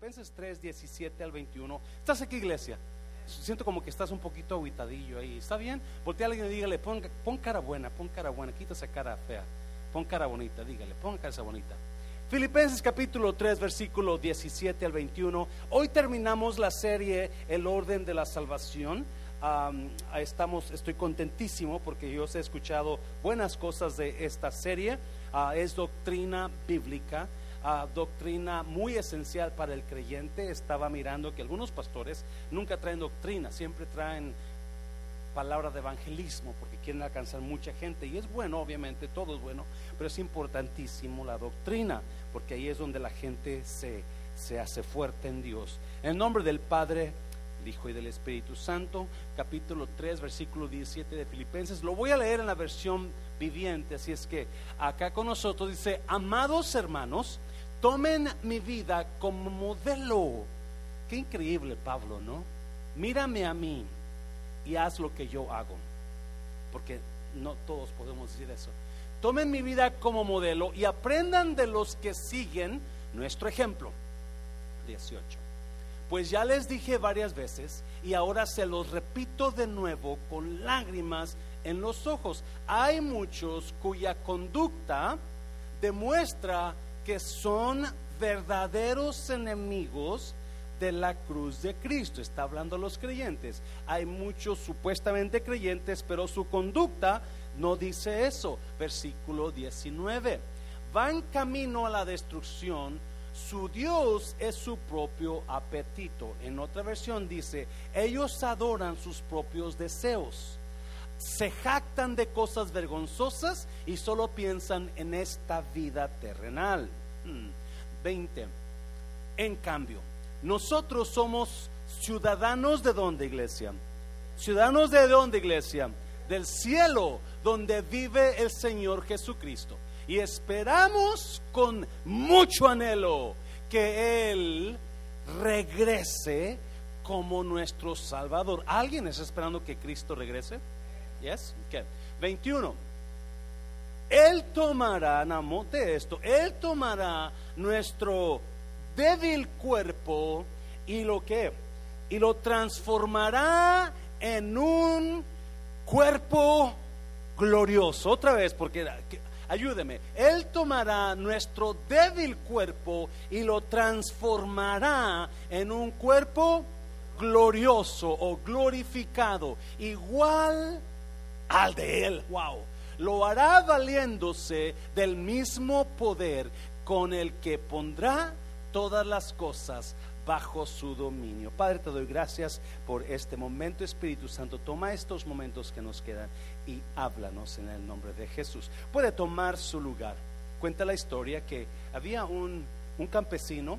Filipenses 3, 17 al 21. ¿Estás aquí, iglesia? Siento como que estás un poquito aguitadillo ahí. ¿Está bien? Voltea a alguien y dígale, pon, pon cara buena, pon cara buena, quita esa cara fea. Pon cara bonita, dígale, pon cara bonita. Filipenses capítulo 3, versículo 17 al 21. Hoy terminamos la serie El orden de la salvación. estamos, estoy contentísimo porque yo os he escuchado buenas cosas de esta serie. Ah, es doctrina bíblica doctrina muy esencial para el creyente. Estaba mirando que algunos pastores nunca traen doctrina, siempre traen palabra de evangelismo porque quieren alcanzar mucha gente y es bueno, obviamente, todo es bueno, pero es importantísimo la doctrina porque ahí es donde la gente se, se hace fuerte en Dios. En nombre del Padre, el Hijo y del Espíritu Santo, capítulo 3, versículo 17 de Filipenses. Lo voy a leer en la versión viviente, así es que acá con nosotros dice, amados hermanos, Tomen mi vida como modelo. Qué increíble, Pablo, ¿no? Mírame a mí y haz lo que yo hago. Porque no todos podemos decir eso. Tomen mi vida como modelo y aprendan de los que siguen nuestro ejemplo. 18. Pues ya les dije varias veces y ahora se los repito de nuevo con lágrimas en los ojos. Hay muchos cuya conducta demuestra que son verdaderos enemigos de la cruz de Cristo. Está hablando los creyentes. Hay muchos supuestamente creyentes, pero su conducta no dice eso. Versículo 19. Van camino a la destrucción. Su Dios es su propio apetito. En otra versión dice, ellos adoran sus propios deseos se jactan de cosas vergonzosas y solo piensan en esta vida terrenal. 20. Hmm. En cambio, nosotros somos ciudadanos de dónde, iglesia? Ciudadanos de dónde, iglesia? Del cielo, donde vive el Señor Jesucristo. Y esperamos con mucho anhelo que Él regrese como nuestro Salvador. ¿Alguien está esperando que Cristo regrese? Yes? Okay. 21. Él tomará, namote esto, Él tomará nuestro débil cuerpo y lo que, y lo transformará en un cuerpo glorioso. Otra vez, porque ayúdeme, Él tomará nuestro débil cuerpo y lo transformará en un cuerpo glorioso o glorificado, igual al de Él. Wow. Lo hará valiéndose del mismo poder con el que pondrá todas las cosas bajo su dominio. Padre, te doy gracias por este momento. Espíritu Santo, toma estos momentos que nos quedan y háblanos en el nombre de Jesús. Puede tomar su lugar. Cuenta la historia que había un, campesino,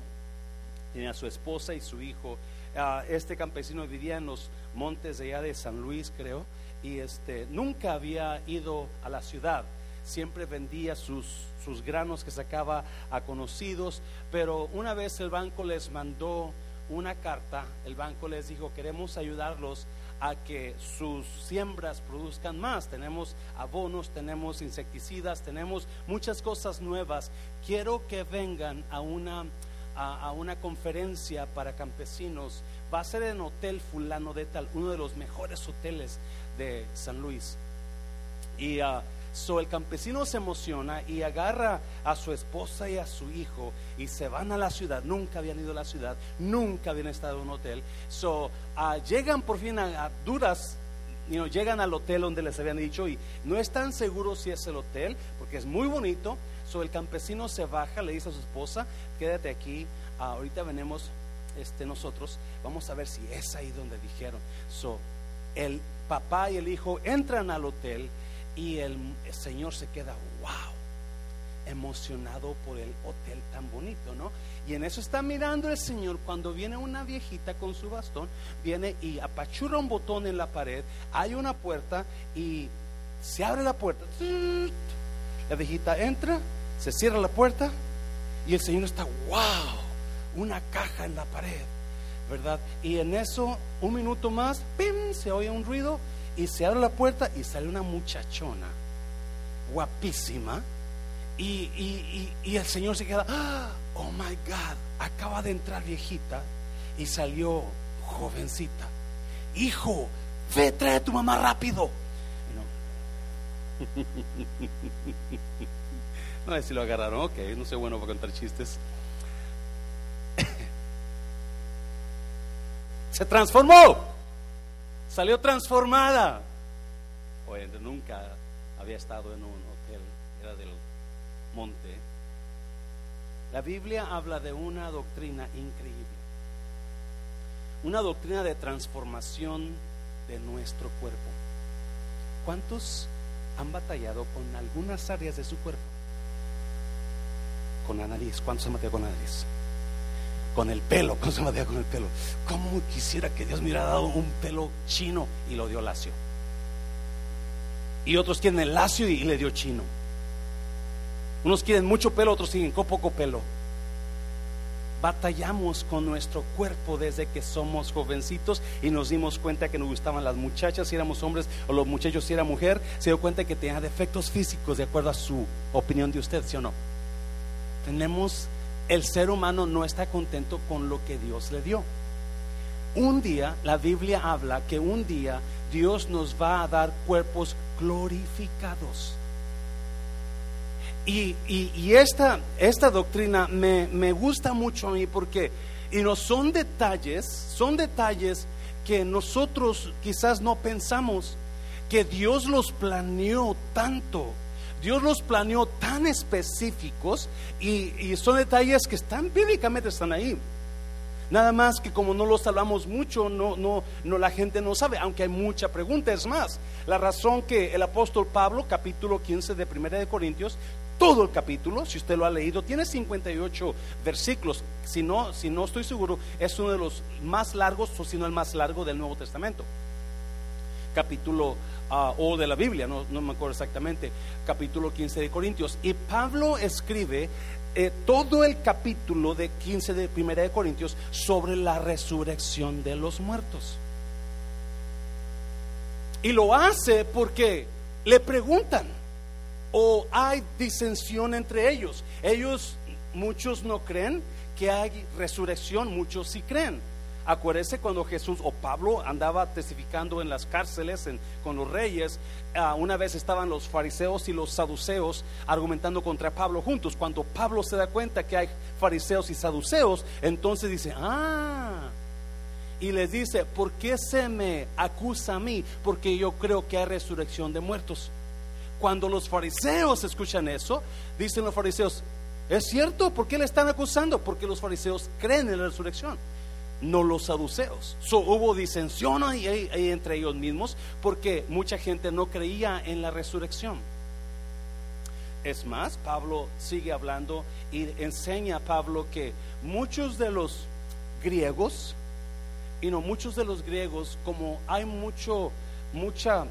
tenía su esposa y su hijo. Ah, este campesino vivía en los montes de allá de San Luis, creo y este, nunca había ido a la ciudad. Siempre vendía sus, sus granos que sacaba a conocidos, pero una vez el banco les mandó una carta, el banco les dijo, queremos ayudarlos a que sus siembras produzcan más. Tenemos abonos, tenemos insecticidas, tenemos muchas cosas nuevas. Quiero que vengan a una, a una conferencia para campesinos. Va a ser en Hotel Fulano de Tal, uno de los mejores hoteles de San Luis. Y uh, so el campesino se emociona y agarra a su esposa y a su hijo y se van a la ciudad. Nunca habían ido a la ciudad, nunca habían estado en un hotel. So uh, llegan por fin a, duras you llegan al hotel donde les habían dicho y no están seguros si es el hotel porque es muy bonito. So el campesino se baja, le dice a su esposa, quédate aquí, ahorita venimos este, nosotros, vamos a ver si es ahí donde dijeron. So el papá y el hijo entran al hotel y el, señor se queda, wow, emocionado por el hotel tan bonito, ¿no? Y en eso está mirando el señor cuando viene una viejita con su bastón, viene y apachurra un botón en la pared, hay una puerta y se abre la puerta. La viejita entra, se cierra la puerta y el señor está, wow, una caja en la pared. ¿verdad? Y en eso, un minuto más, ¡pim! se oye un ruido y se abre la puerta y sale una muchachona guapísima Y, y, el Señor se queda, ¡Ah! oh my God, acaba de entrar viejita y salió jovencita. Hijo, ve, trae a tu mamá rápido. No, sé si lo agarraron, ok, no sé bueno para contar chistes. Se transformó, salió transformada. Oye, nunca había estado en un hotel, era del monte. La Biblia habla de una doctrina increíble, una doctrina de transformación de nuestro cuerpo. ¿Cuántos han batallado con algunas áreas de su cuerpo? Con la nariz, ¿cuántos han batallado con la nariz? Con el pelo, ¿cuántos han batallado con el pelo? ¿Cómo quisiera que Dios me hubiera dado un pelo chino y lo dio lacio? Y otros quieren el lacio y le dio chino. Unos quieren mucho pelo, otros quieren poco pelo. Batallamos con nuestro cuerpo desde que somos jovencitos y nos dimos cuenta que nos gustaban las muchachas si éramos hombres o los muchachos si era mujer. Se dio cuenta que tenía defectos físicos de acuerdo a su opinión de usted, ¿sí o no? Tenemos, el ser humano no está contento con lo que Dios le dio. Un día, la Biblia habla que un día Dios nos va a dar cuerpos glorificados. Y, esta, esta doctrina me, me, gusta mucho a mí porque y no son detalles, son detalles que nosotros quizás no pensamos que Dios los planeó tanto. Dios los planeó tan específicos y, son detalles que están bíblicamente están ahí. Nada más que como no los hablamos mucho, no, no, no, la gente no sabe, aunque hay mucha pregunta. Es más, la razón que el apóstol Pablo, capítulo 15 de Primera de Corintios, todo el capítulo, si usted lo ha leído, tiene 58 versículos. Si no, si no estoy seguro, es uno de los más largos, o si no el más largo del Nuevo Testamento. Capítulo o de la Biblia, no, no me acuerdo exactamente, capítulo 15 de Corintios. Y Pablo escribe eh, todo el capítulo de 15 de Primera de Corintios sobre la resurrección de los muertos. Y lo hace porque le preguntan o hay disensión entre ellos. Ellos, muchos no creen que hay resurrección, muchos sí creen. Acuérdese cuando Jesús o Pablo andaba testificando en las cárceles con los reyes, ah, una vez estaban los fariseos y los saduceos argumentando contra Pablo juntos. Cuando Pablo se da cuenta que hay fariseos y saduceos, entonces dice, ah, y les dice, ¿por qué se me acusa a mí? Porque yo creo que hay resurrección de muertos. Cuando los fariseos escuchan eso, dicen los fariseos, ¿es cierto? ¿Por qué le están acusando? Porque los fariseos creen en la resurrección no los saduceos. hubo disensión ahí, entre ellos mismos porque mucha gente no creía en la resurrección. Es más, Pablo sigue hablando y enseña a Pablo que muchos de los griegos, y no muchos de los griegos, como hay mucho, mucha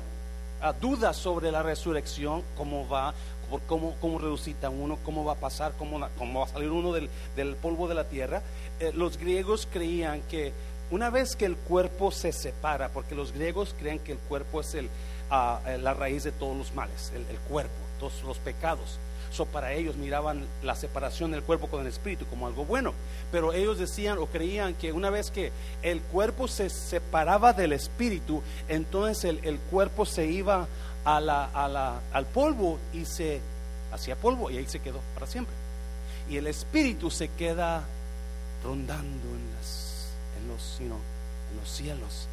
ah, duda sobre la resurrección, cómo va, por cómo, cómo resucita uno, cómo va a pasar, cómo, cómo va a salir uno del, del polvo de la tierra, eh, los griegos creían que una vez que el cuerpo se separa, porque los griegos creían que el cuerpo es el, eh, la raíz de todos los males, el, cuerpo, todos los pecados. So, para ellos miraban la separación del cuerpo con el espíritu como algo bueno. Pero ellos decían o creían que una vez que el cuerpo se separaba del espíritu, entonces el, el cuerpo se iba a la, a la, al polvo y se hacía polvo y ahí se quedó para siempre. Y el espíritu se queda rondando en, las, en, los, en los cielos.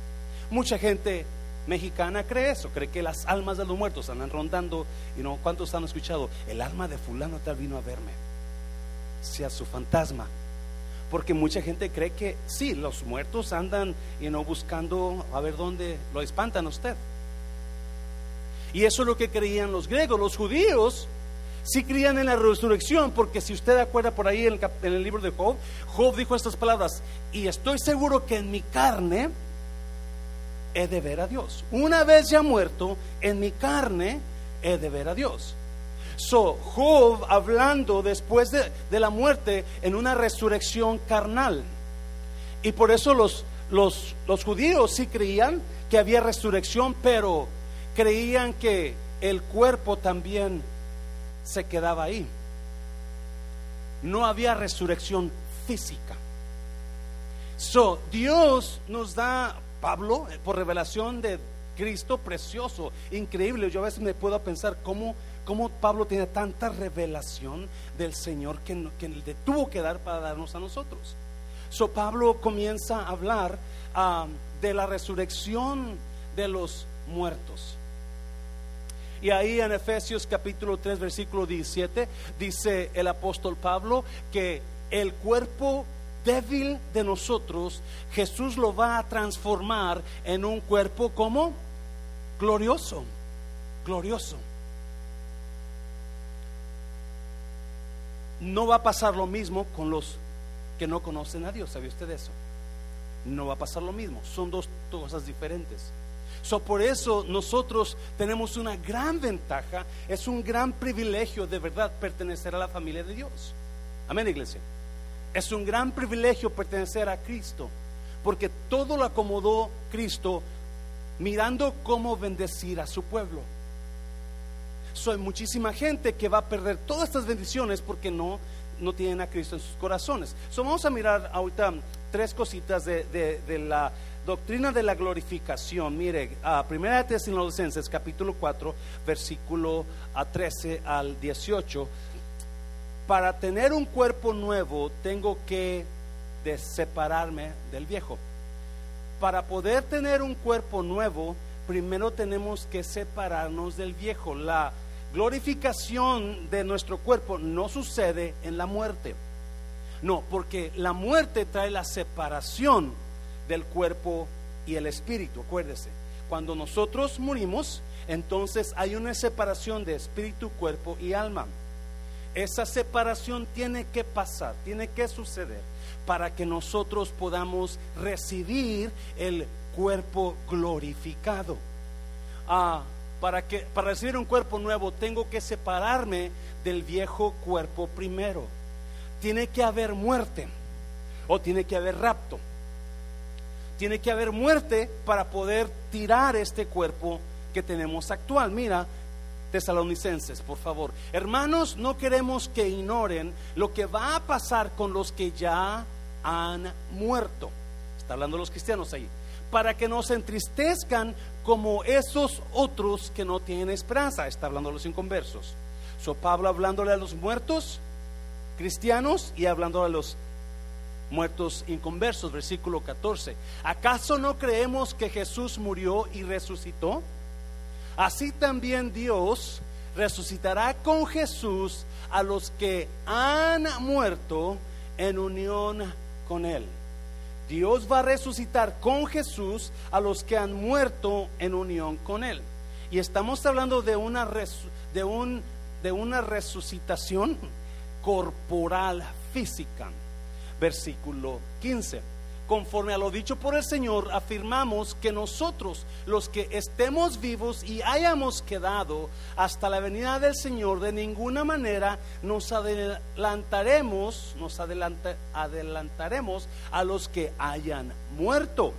Mucha gente mexicana cree eso, cree que las almas de los muertos andan rondando. Y no, ¿cuántos han escuchado? El alma de fulano tal vino a verme, sea su fantasma. Porque mucha gente cree que sí, los muertos andan y no buscando a ver dónde lo espantan a usted. Y eso es lo que creían los griegos, los judíos si creían en la resurrección, porque si usted acuerda por ahí en el, libro de Job, Job dijo estas palabras, y estoy seguro que en mi carne he de ver a Dios. Una vez ya muerto, en mi carne he de ver a Dios. So, Job hablando después de, la muerte en una resurrección carnal. Y por eso los judíos sí creían que había resurrección, pero creían que el cuerpo también se quedaba ahí. no había resurrección física. So, Dios nos da, Pablo, eh, por revelación de Cristo precioso, increíble. Yo a veces me puedo pensar cómo, cómo Pablo tiene tanta revelación del Señor que, que le tuvo que dar para darnos a nosotros. So, Pablo comienza a hablar ah, de la resurrección de los muertos. Y ahí en Efesios capítulo 3, versículo 17, dice el apóstol Pablo que el cuerpo débil de nosotros, Jesús lo va a transformar en un cuerpo como glorioso, glorioso. No va a pasar lo mismo con los que no conocen a Dios, ¿sabe usted eso? No va a pasar lo mismo, son dos cosas diferentes. So, por eso nosotros tenemos una gran ventaja, es un gran privilegio de verdad pertenecer a la familia de Dios. Amén, iglesia. Es un gran privilegio pertenecer a Cristo, porque todo lo acomodó Cristo mirando cómo bendecir a su pueblo. Soy muchísima gente que va a perder todas estas bendiciones porque no, no tienen a Cristo en sus corazones. So, vamos a mirar ahorita tres cositas de, de la doctrina de la glorificación, mire, a Primera de Tesalonicenses capítulo 4, versículo a 13 al 18, para tener un cuerpo nuevo tengo que separarme del viejo. Para poder tener un cuerpo nuevo, primero tenemos que separarnos del viejo. La glorificación de nuestro cuerpo no sucede en la muerte. No, porque la muerte trae la separación del cuerpo y el espíritu. Acuérdese, cuando nosotros morimos, entonces hay una separación de espíritu, cuerpo y alma. Esa separación tiene que pasar, tiene que suceder para que nosotros podamos recibir el cuerpo glorificado. Ah, para, que, para recibir un cuerpo nuevo tengo que separarme del viejo cuerpo primero. Tiene que haber muerte o tiene que haber rapto tiene que haber muerte para poder tirar este cuerpo que tenemos actual. Mira, tesalonicenses, por favor. Hermanos, no queremos que ignoren lo que va a pasar con los que ya han muerto. Está hablando los cristianos ahí. Para que no se entristezcan como esos otros que no tienen esperanza. Está hablando los inconversos. So Pablo hablándole a los muertos cristianos y hablando a los muertos inconversos, versículo 14. ¿Acaso no creemos que Jesús murió y resucitó? Así también Dios resucitará con Jesús a los que han muerto en unión con Él. Dios va a resucitar con Jesús a los que han muerto en unión con Él. Y estamos hablando de una, de un, de una resucitación corporal, física versículo 15. Conforme a lo dicho por el Señor, afirmamos que nosotros, los que estemos vivos y hayamos quedado hasta la venida del Señor, de ninguna manera nos adelantaremos, nos adelantaremos a los que hayan muerto.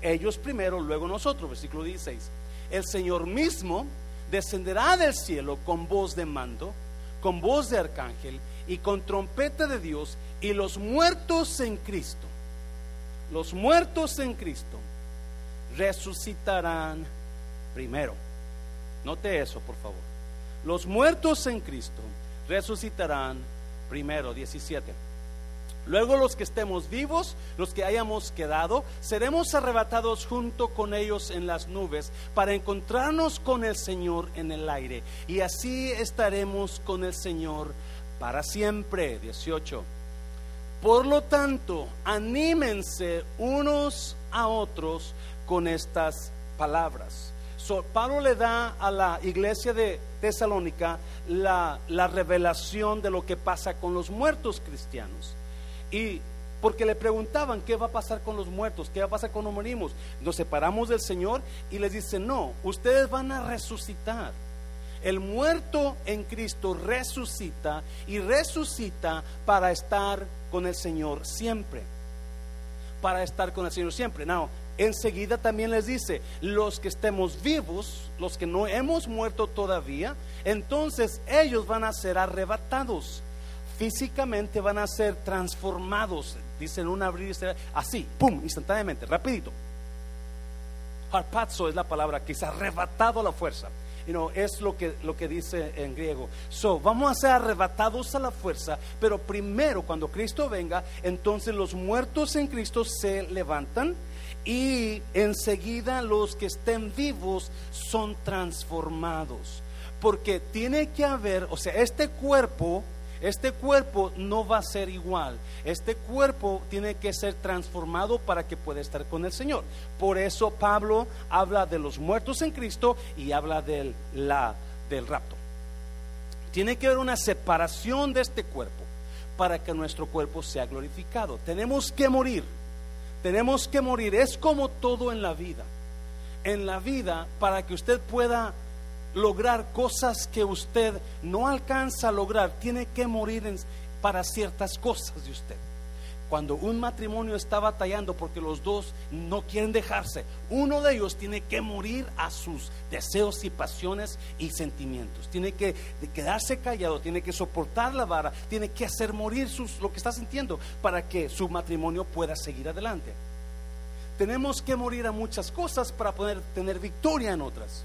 ellos primero, luego nosotros, versículo 16. El Señor mismo descenderá del cielo con voz de mando, con voz de arcángel y con trompeta de Dios y los muertos en Cristo, los muertos en Cristo resucitarán primero. Note eso, por favor. Los muertos en Cristo resucitarán primero, 17. Luego los que estemos vivos, los que hayamos quedado, seremos arrebatados junto con ellos en las nubes para encontrarnos con el Señor en el aire. Y así estaremos con el Señor para siempre. 18. Por lo tanto, anímense unos a otros con estas palabras. Pablo le da a la iglesia de Tesalónica la, la, revelación de lo que pasa con los muertos cristianos. Y porque le preguntaban qué va a pasar con los muertos, qué va a pasar cuando morimos. Nos separamos del Señor y les dice, no, ustedes van a resucitar. El muerto en Cristo resucita y resucita para estar con el Señor siempre. Para estar con el Señor siempre. No, enseguida también les dice, los que estemos vivos, los que no hemos muerto todavía, entonces ellos van a ser arrebatados. físicamente van a ser transformados, dicen un abrir así, pum, instantáneamente, rapidito. Harpazo es la palabra que es arrebatado a la fuerza. You know, es lo que, lo que dice en griego. So, vamos a ser arrebatados a la fuerza, pero primero cuando Cristo venga, entonces los muertos en Cristo se levantan y enseguida los que estén vivos son transformados. Porque tiene que haber, o sea, este cuerpo este cuerpo no va a ser igual. Este cuerpo tiene que ser transformado para que pueda estar con el Señor. Por eso Pablo habla de los muertos en Cristo y habla del, la, del rapto. Tiene que haber una separación de este cuerpo para que nuestro cuerpo sea glorificado. Tenemos que morir. Tenemos que morir. Es como todo en la vida. En la vida, para que usted pueda lograr cosas que usted no alcanza a lograr, tiene que morir para ciertas cosas de usted. Cuando un matrimonio está batallando porque los dos no quieren dejarse, uno de ellos tiene que morir a sus deseos y pasiones y sentimientos. Tiene que quedarse callado, tiene que soportar la vara, tiene que hacer morir sus, lo que está sintiendo para que su matrimonio pueda seguir adelante. Tenemos que morir a muchas cosas para poder tener victoria en otras.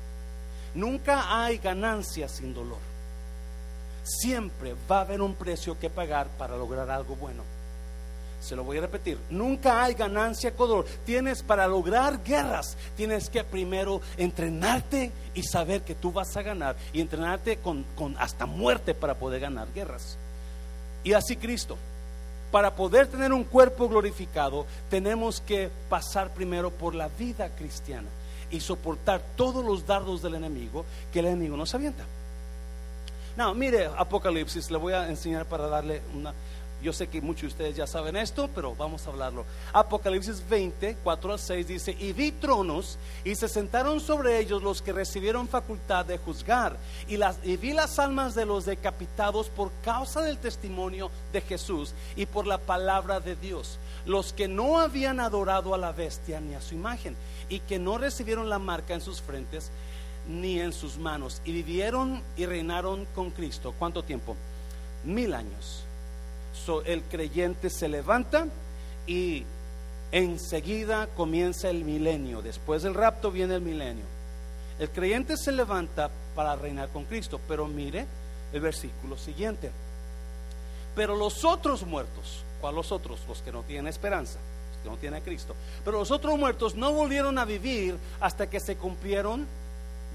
Nunca hay ganancia sin dolor. Siempre va a haber un precio que pagar para lograr algo bueno. Se lo voy a repetir, nunca hay ganancia con dolor. Tienes para lograr guerras, tienes que primero entrenarte y saber que tú vas a ganar y entrenarte con, con hasta muerte para poder ganar guerras. Y así Cristo. Para poder tener un cuerpo glorificado, tenemos que pasar primero por la vida cristiana y soportar todos los dardos del enemigo que el enemigo nos avienta. No, mire Apocalipsis, le voy a enseñar para darle una... Yo sé que muchos de ustedes ya saben esto, pero vamos a hablarlo. Apocalipsis 20, 4 al 6 dice, y vi tronos y se sentaron sobre ellos los que recibieron facultad de juzgar, y, las, y vi las almas de los decapitados por causa del testimonio de Jesús y por la palabra de Dios, los que no habían adorado a la bestia ni a su imagen y que no recibieron la marca en sus frentes ni en sus manos y vivieron y reinaron con Cristo. ¿Cuánto tiempo? Mil años. el creyente se levanta y enseguida comienza el milenio. Después del rapto viene el milenio. El creyente se levanta para reinar con Cristo, pero mire el versículo siguiente. Pero los otros muertos, ¿cuál los otros? Los que no tienen esperanza que no tiene a Cristo. Pero los otros muertos no volvieron a vivir hasta que se cumplieron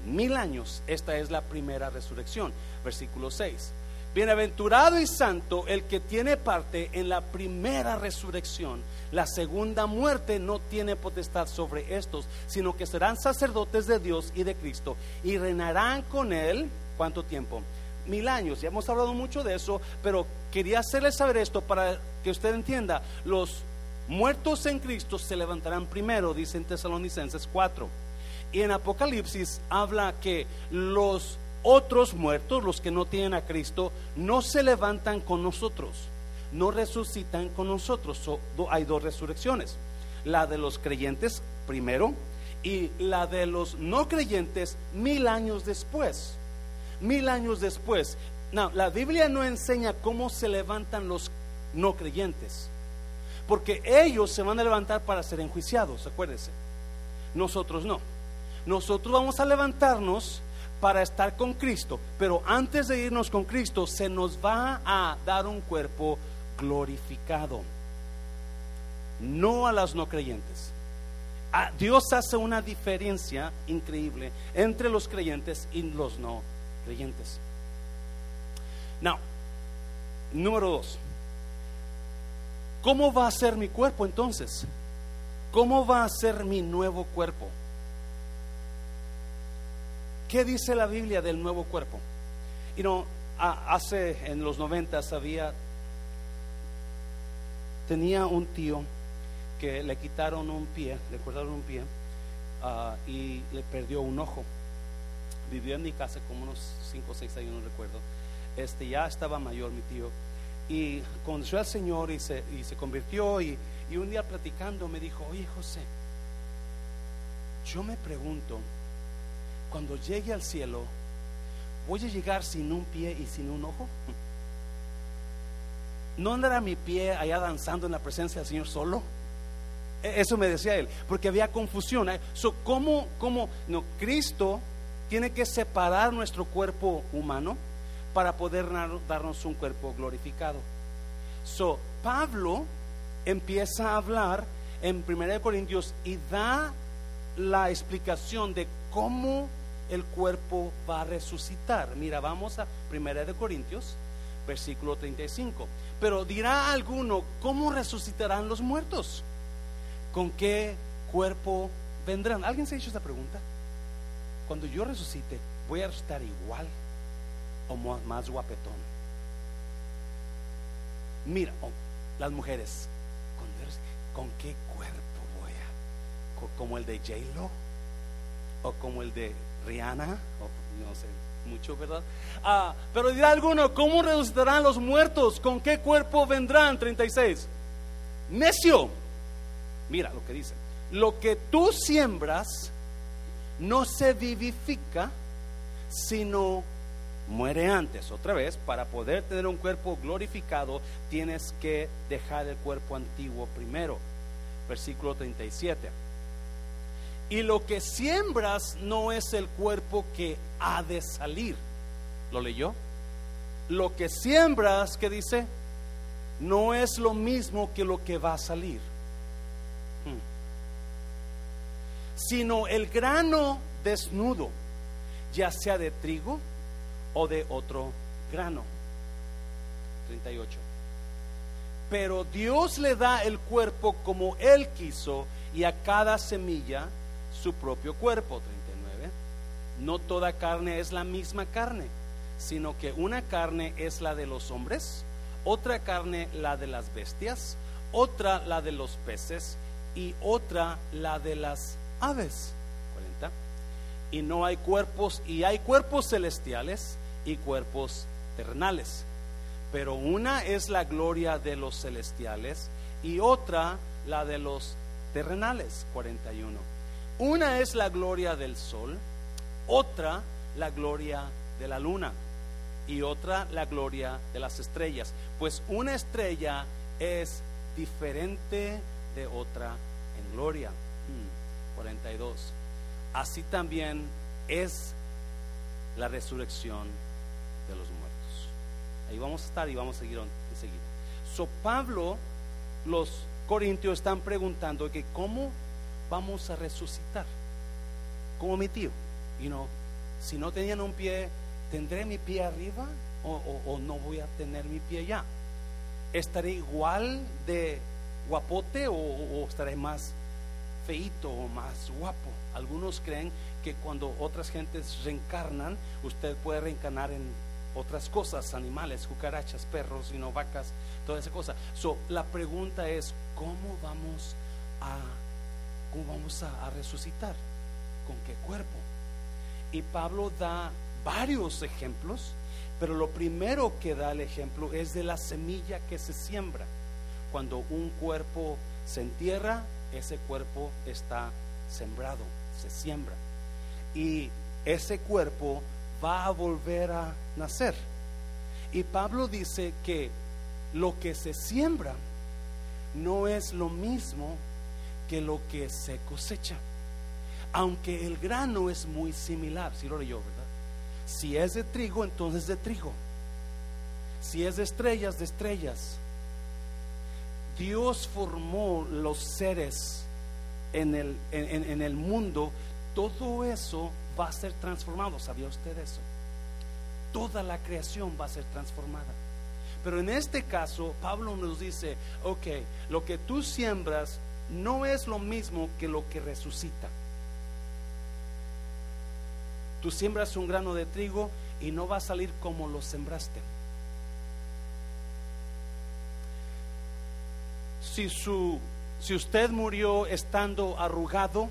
mil años. Esta es la primera resurrección. Versículo 6. Bienaventurado y santo el que tiene parte en la primera resurrección. La segunda muerte no tiene potestad sobre estos, sino que serán sacerdotes de Dios y de Cristo y reinarán con él. ¿Cuánto tiempo? Mil años. Ya hemos hablado mucho de eso, pero quería hacerle saber esto para que usted entienda. Los muertos en Cristo se levantarán primero, dice en Tesalonicenses 4. Y en Apocalipsis habla que los otros muertos, los que no tienen a Cristo, no se levantan con nosotros, no resucitan con nosotros. hay dos resurrecciones. La de los creyentes primero y la de los no creyentes mil años después. Mil años después. No, la Biblia no enseña cómo se levantan los no creyentes. Porque ellos se van a levantar para ser enjuiciados, acuérdense. Nosotros no. Nosotros vamos a levantarnos para estar con Cristo, pero antes de irnos con Cristo se nos va a dar un cuerpo glorificado. No a las no creyentes. Dios hace una diferencia increíble entre los creyentes y los no creyentes. Now, número dos. ¿Cómo va a ser mi cuerpo entonces? ¿Cómo va a ser mi nuevo cuerpo? ¿Qué dice la Biblia del nuevo cuerpo? Y no, hace en los noventas había, tenía un tío que le quitaron un pie, le cortaron un pie ah, y le perdió un ojo. Vivió en mi casa como unos 5 o 6 años, no recuerdo. Este ya estaba mayor mi tío y conoció al Señor y se, y se convirtió y, y un día platicando me dijo, oye José, yo me pregunto, cuando llegue al cielo, ¿voy a llegar sin un pie y sin un ojo? ¿no andará mi pie allá danzando en la presencia del Señor solo? E, eso me decía él, porque había confusión. ¿eh? So, ¿cómo, cómo? No, Cristo tiene que separar nuestro cuerpo humano para poder darnos un cuerpo glorificado. So, Pablo empieza a hablar en 1 Corintios y da la explicación de cómo el cuerpo va a resucitar. Mira, vamos a 1 Corintios, versículo 35. Pero dirá alguno, ¿cómo resucitarán los muertos? ¿Con qué cuerpo vendrán? ¿Alguien se ha hecho esta pregunta? Cuando yo resucite, ¿voy a resucitar igual o más guapetón? Mira, oh, las mujeres, ¿con qué cuerpo voy a? ¿Como el de J-Lo? ¿O como el de Rihanna? no sé, mucho, ¿verdad? Ah, pero dirá alguno, ¿cómo resucitarán los muertos? ¿Con qué cuerpo vendrán? 36. Necio. Mira lo que dice. Lo que tú siembras no se vivifica, sino muere antes. Otra vez, para poder tener un cuerpo glorificado, tienes que dejar el cuerpo antiguo primero. Versículo 37. Y lo que siembras no es el cuerpo que ha de salir. ¿Lo leyó? Lo que siembras, ¿qué dice? No es lo mismo que lo que va a salir. Hmm. Sino el grano desnudo, ya sea de trigo o de otro grano. 38. Pero Dios le da el cuerpo como Él quiso y a cada semilla su propio cuerpo. 39. No toda carne es la misma carne, sino que una carne es la de los hombres, otra carne la de las bestias, otra la de los peces y otra la de las aves. 40. Y no hay cuerpos, y hay cuerpos celestiales y cuerpos terrenales. Pero una es la gloria de los celestiales y otra la de los terrenales. 41. Una es la gloria del sol, otra la gloria de la luna y otra la gloria de las estrellas. Pues una estrella es diferente de otra en gloria. 42. Hmm, Así también es la resurrección. Ahí vamos a estar y vamos a seguir enseguida. So Pablo, los corintios están preguntando que cómo vamos a resucitar. Como mi tío. Y no, si no tenían un pie, ¿tendré mi pie arriba o, no voy a tener mi pie ya? ¿Estaré igual de guapote o, estaré más feito o más guapo? Algunos creen que cuando otras gentes reencarnan, usted puede reencarnar en otras cosas, animales, cucarachas, perros, y no vacas, toda esa cosa. So, la pregunta es, ¿cómo vamos a ¿cómo vamos a, resucitar? ¿Con qué cuerpo? Y Pablo da varios ejemplos, pero lo primero que da el ejemplo es de la semilla que se siembra. Cuando un cuerpo se entierra, ese cuerpo está sembrado, se siembra. Y ese cuerpo va a volver a nacer. Y Pablo dice que lo que se siembra no es lo mismo que lo que se cosecha. Aunque el grano es muy similar, si lo leyó, ¿verdad? Si es de trigo, entonces de trigo. Si es de estrellas, de estrellas. Dios formó los seres en el, en el mundo. Todo eso va a ser transformado. ¿Sabía usted eso? Toda la creación va a ser transformada. Pero en este caso, Pablo nos dice, ok, lo que tú siembras no es lo mismo que lo que resucita. Tú siembras un grano de trigo y no va a salir como lo sembraste. Si, su, si usted murió estando arrugado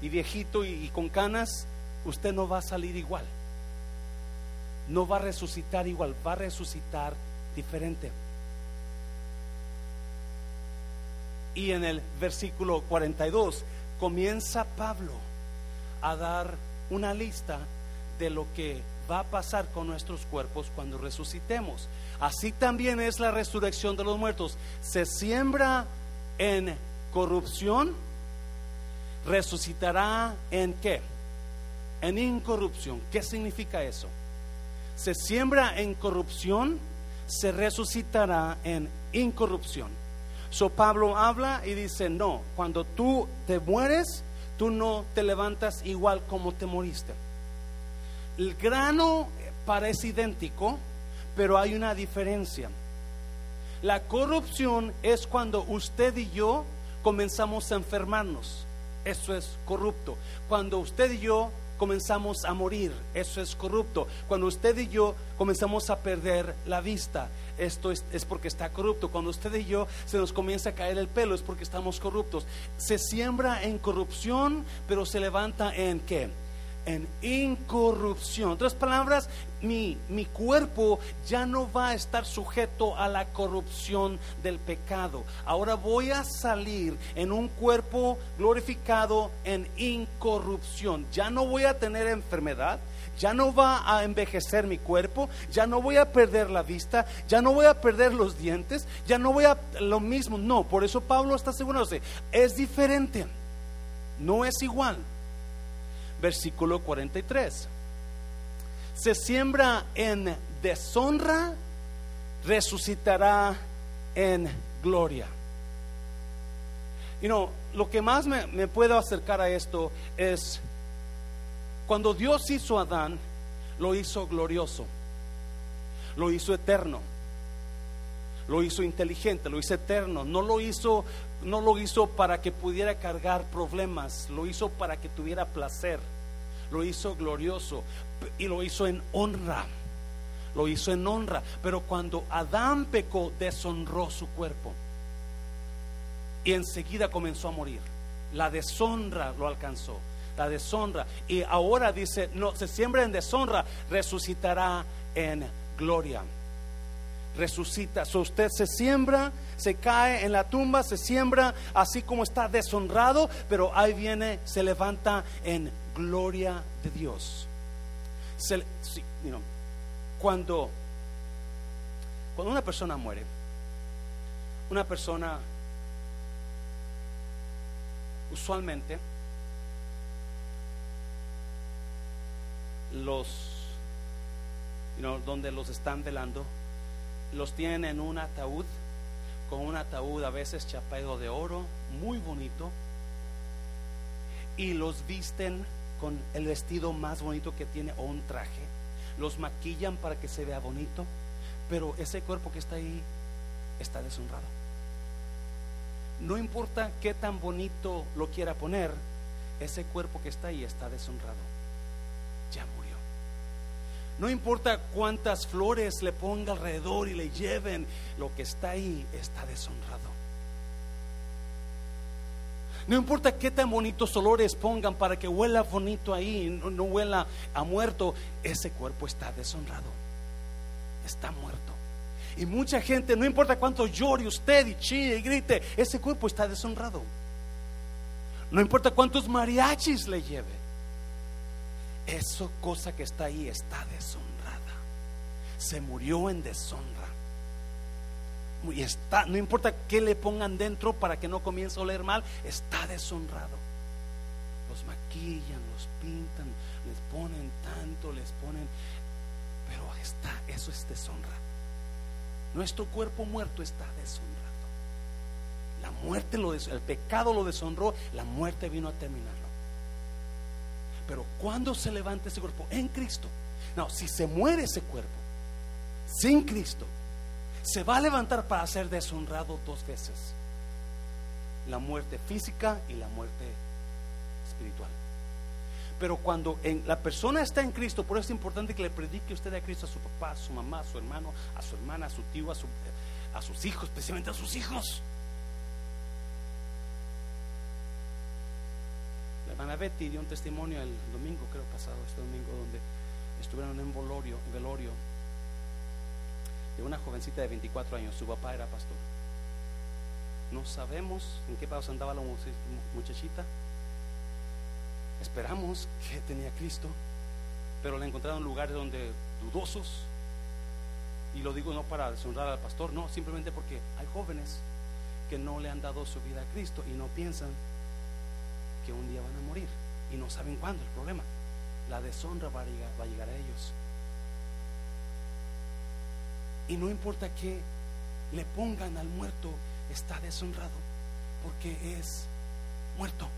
y viejito y con canas, usted no va a salir igual. No va a resucitar igual, va a resucitar diferente. Y en el versículo 42 comienza Pablo a dar una lista de lo que va a pasar con nuestros cuerpos cuando resucitemos. Así también es la resurrección de los muertos. Se siembra en corrupción, resucitará en qué? En incorrupción. ¿Qué significa eso? Se siembra en corrupción, se resucitará en incorrupción. So Pablo habla y dice, no, cuando tú te mueres, tú no te levantas igual como te moriste. El grano parece idéntico, pero hay una diferencia. La corrupción es cuando usted y yo comenzamos a enfermarnos. Eso es corrupto. Cuando usted y yo comenzamos a morir, eso es corrupto. Cuando usted y yo comenzamos a perder la vista, esto es, porque está corrupto. Cuando usted y yo se nos comienza a caer el pelo, es porque estamos corruptos. Se siembra en corrupción, pero se levanta en qué? en incorrupción. Otras palabras, mi, mi, cuerpo ya no va a estar sujeto a la corrupción del pecado. Ahora voy a salir en un cuerpo glorificado en incorrupción. Ya no voy a tener enfermedad. Ya no va a envejecer mi cuerpo, ya no voy a perder la vista, ya no voy a perder los dientes, ya no voy a lo mismo. No, por eso Pablo está seguro, es diferente, no es igual versículo 43. Se siembra en deshonra, resucitará en gloria. Y no, lo que más me, me puedo acercar a esto es cuando Dios hizo a Adán, lo hizo glorioso, lo hizo eterno, lo hizo inteligente, lo hizo eterno, no lo hizo no lo hizo para que pudiera cargar problemas, lo hizo para que tuviera placer, lo hizo glorioso y lo hizo en honra, lo hizo en honra. Pero cuando Adán pecó, deshonró su cuerpo y enseguida comenzó a morir. La deshonra lo alcanzó, la deshonra. Y ahora dice, no, se siembra en deshonra, resucitará en gloria resucita. Usted se siembra, se cae en la tumba, se siembra así como está deshonrado, pero ahí viene, se levanta en gloria de Dios. cuando, cuando una persona muere, una persona usualmente los, donde los están velando, los tienen en un ataúd, con un ataúd a veces chapado de oro, muy bonito, y los visten con el vestido más bonito que tiene o un traje, los maquillan para que se vea bonito, pero ese cuerpo que está ahí está deshonrado. No importa qué tan bonito lo quiera poner, ese cuerpo que está ahí está deshonrado. Ya murió. No importa cuántas flores le ponga alrededor y le lleven, lo que está ahí está deshonrado. No importa qué tan bonitos olores pongan para que huela bonito ahí, no, no huela a muerto, ese cuerpo está deshonrado. Está muerto. Y mucha gente, no importa cuánto llore usted y chille y grite, ese cuerpo está deshonrado. No importa cuántos mariachis le lleve eso cosa que está ahí está deshonrada. Se murió en deshonra. Y está, no importa qué le pongan dentro para que no comience a oler mal, está deshonrado. Los maquillan, los pintan, les ponen tanto, les ponen, pero está, eso es deshonra. Nuestro cuerpo muerto está deshonrado. La muerte lo el pecado lo deshonró, la muerte vino a terminarlo. Pero cuando se levanta ese cuerpo en Cristo, no, si se muere ese cuerpo sin Cristo, se va a levantar para ser deshonrado dos veces. La muerte física y la muerte espiritual. Pero cuando la persona está en Cristo, por eso es importante que le predique usted a Cristo a su papá, a su mamá, a su hermano, a su hermana, a su tío, a, a sus hijos, especialmente a sus hijos. hermana Betty dio un testimonio el domingo, creo pasado, este domingo, donde estuvieron en velorio, velorio de una jovencita de 24 años. Su papá era pastor. No sabemos en qué paso andaba la muchachita. Esperamos que tenía Cristo, pero la encontraron en lugares donde dudosos. Y lo digo no para deshonrar al pastor, no, simplemente porque hay jóvenes que no le han dado su vida a Cristo y no piensan que un día van a morir y no saben cuándo el problema. La deshonra va a llegar, va a, llegar a ellos. Y no importa que le pongan al muerto, está deshonrado, porque es muerto,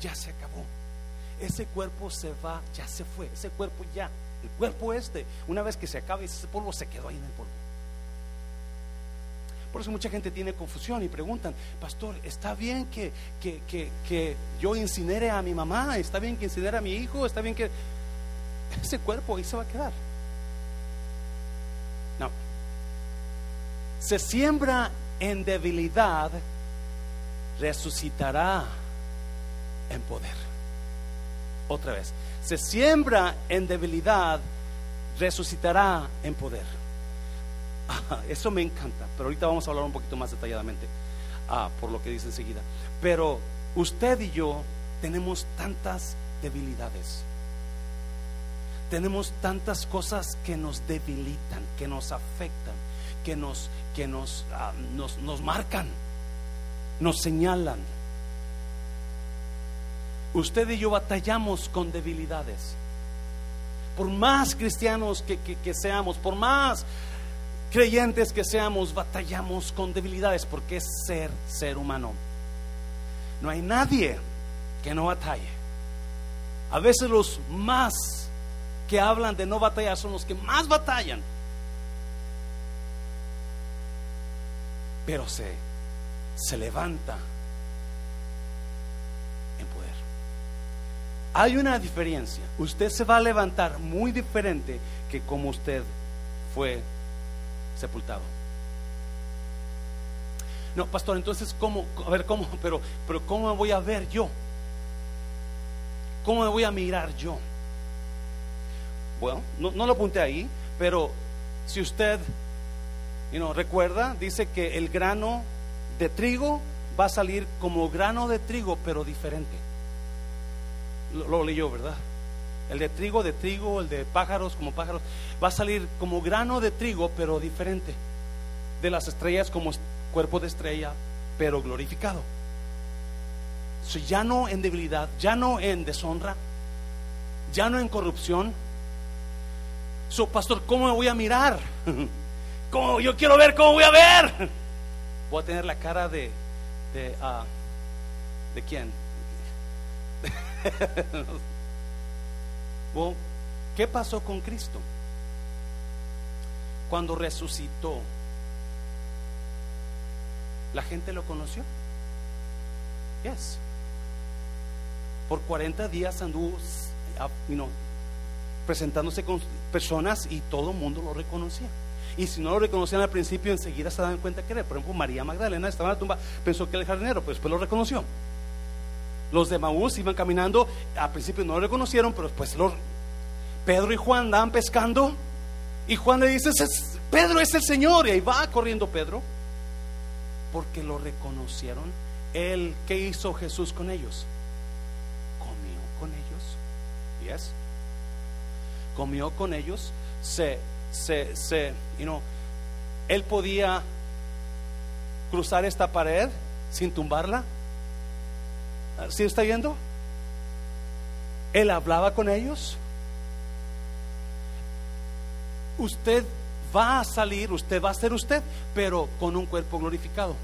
ya se acabó. Ese cuerpo se va, ya se fue, ese cuerpo ya, el cuerpo este, una vez que se acabe ese polvo, se quedó ahí en el polvo. Por eso mucha gente tiene confusión y preguntan, pastor, ¿está bien que, que, yo incinere a mi mamá? ¿Está bien que incinere a mi hijo? ¿Está bien que ese cuerpo ahí se va a quedar? No. Se siembra en debilidad, resucitará en poder. Otra vez, se siembra en debilidad, resucitará en poder. eso me encanta, pero ahorita vamos a hablar un poquito más detalladamente ah, por lo que dice enseguida. Pero usted y yo tenemos tantas debilidades. Tenemos tantas cosas que nos debilitan, que nos afectan, que nos, que nos, ah, nos, nos marcan, nos señalan. Usted y yo batallamos con debilidades. Por más cristianos que, que seamos, por más creyentes que seamos, batallamos con debilidades porque es ser ser humano. No hay nadie que no batalle. A veces los más que hablan de no batallar son los que más batallan. Pero se, se levanta en poder. Hay una diferencia. Usted se va a levantar muy diferente que como usted fue sepultado. No, pastor, entonces, ¿cómo? A ver, ¿cómo? Pero, pero ¿cómo me voy a ver yo? ¿Cómo me voy a mirar yo? Bueno, no, lo apunté ahí, pero si usted you recuerda, dice que el grano de trigo va a salir como grano de trigo, pero diferente. Lo, leyó, ¿verdad? El de trigo, de trigo, el de pájaros, como pájaros. Va a salir como grano de trigo, pero diferente. De las estrellas como cuerpo de estrella, pero glorificado. ya no en debilidad, ya no en deshonra, ya no en corrupción. So, pastor, ¿cómo me voy a mirar? ¿Cómo? Yo quiero ver cómo voy a ver. Voy a tener la cara de, de, uh, ¿de quién? ¿Qué pasó con Cristo? Cuando resucitó, ¿la gente lo conoció? Yes. Por 40 días anduvo ah, presentándose con personas y todo el mundo lo reconocía. Y si no lo reconocían al principio, enseguida se daban cuenta que era. Por ejemplo, María Magdalena estaba en la tumba, pensó que era el jardinero, pero después lo reconoció. Los de Maús iban caminando, al principio no lo reconocieron, pero después lo... Pedro y Juan andaban pescando y Juan le dice, Pedro es el Señor, y ahí va corriendo Pedro, porque lo reconocieron. Él, ¿qué hizo Jesús con ellos? Comió con ellos. Yes. Comió con ellos. Se, se, se, you know, él podía cruzar esta pared sin tumbarla. ¿Sí está viendo? Él hablaba con ellos. Usted va a salir, usted va a ser usted, pero con un cuerpo glorificado.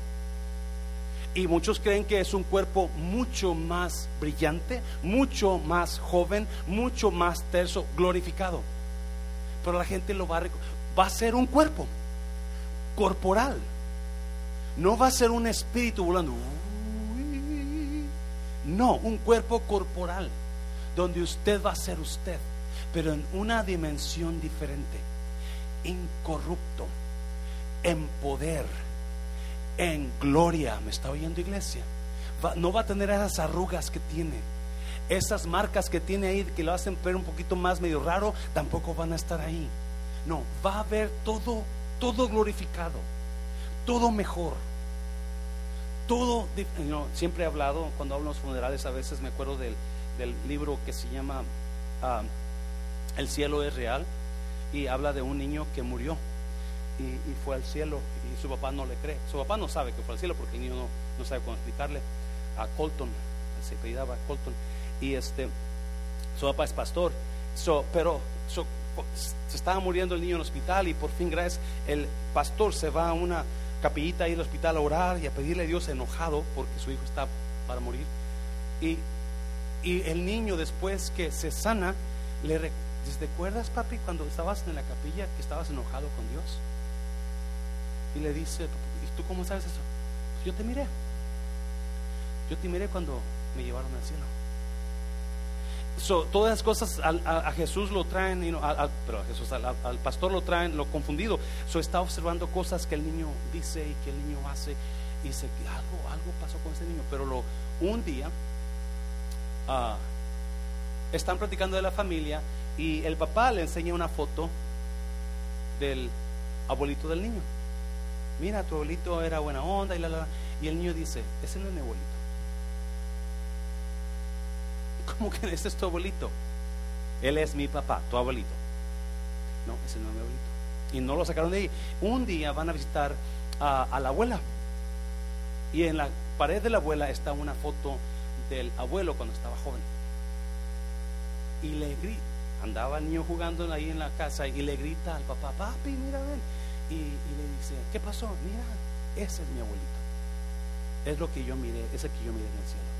Y muchos creen que es un cuerpo mucho más brillante, mucho más joven, mucho más terso, glorificado. Pero la gente lo va a va a ser un cuerpo corporal. No va a ser un espíritu volando. No, un cuerpo corporal, donde usted va a ser usted, pero en una dimensión diferente, incorrupto, en poder, en gloria. ¿Me está oyendo iglesia? no va a tener esas arrugas que tiene. Esas marcas que tiene ahí que lo hacen ver un poquito más medio raro, tampoco van a estar ahí. No, va a haber todo, todo glorificado, todo mejor todo, siempre he hablado, cuando hablo en los funerales, a veces me acuerdo del, libro que se llama ah, el cielo es real y habla de un niño que murió y, y fue al cielo y su papá no le cree. Su papá no sabe que fue al cielo porque el niño no, no sabe cómo explicarle. A Colton, se apellidaba Colton. Y este, su papá es pastor. So, pero se estaba muriendo el niño en el hospital y por fin, gracias, el pastor se va a una capillita ahí al hospital a orar y a pedirle a Dios enojado porque su hijo está para morir. Y, y el niño después que se sana, le ¿te acuerdas papi cuando estabas en la capilla que estabas enojado con Dios? Y le dice, ¿y tú cómo sabes eso? "Pues yo te miré. Yo te miré cuando me llevaron al cielo. So, todas las cosas a, a Jesús lo traen, you know, al- al- pero a Jesús, al, pastor lo traen, lo confundido. So, está observando cosas que el niño dice y que el niño hace. Y dice que algo, algo pasó con ese niño. Pero un día ah, están platicando de la familia y el papá le enseña una foto del abuelito del niño. Mira, tu abuelito era buena onda y la, la, la. Y el niño dice, ese no es mi abuelito. ¿Cómo que ese es tu abuelito? Él es mi papá, tu abuelito. No, ese no es mi abuelito. Y no lo sacaron de ahí. Un día van a visitar a, la abuela. Y en la pared de la abuela está una foto del abuelo cuando estaba joven. Y le grita, andaba el niño jugando ahí en la casa y le grita al papá, papi, mira, ven. Y, y le dice, ¿qué pasó? Mira, ese es mi abuelito. Es lo que yo miré, ese que yo miré en el cielo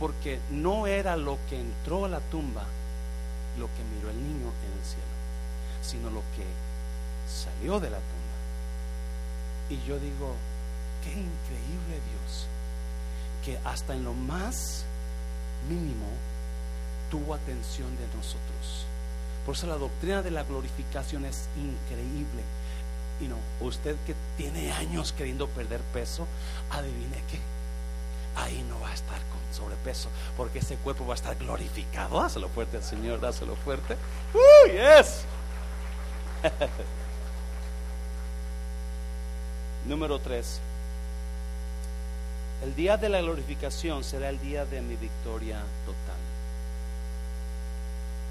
porque no era lo que entró a la tumba lo que miró el niño en el cielo, sino lo que salió de la tumba. Y yo digo, qué increíble Dios, que hasta en lo más mínimo tuvo atención de nosotros. Por eso la doctrina de la glorificación es increíble. Y no, usted que tiene años queriendo perder peso, adivine qué ahí no va a estar con sobrepeso, porque ese cuerpo va a estar glorificado. Dáselo fuerte al Señor, dáselo fuerte. ¡Uh, yes! Número 3. El día de la glorificación será el día de mi victoria total.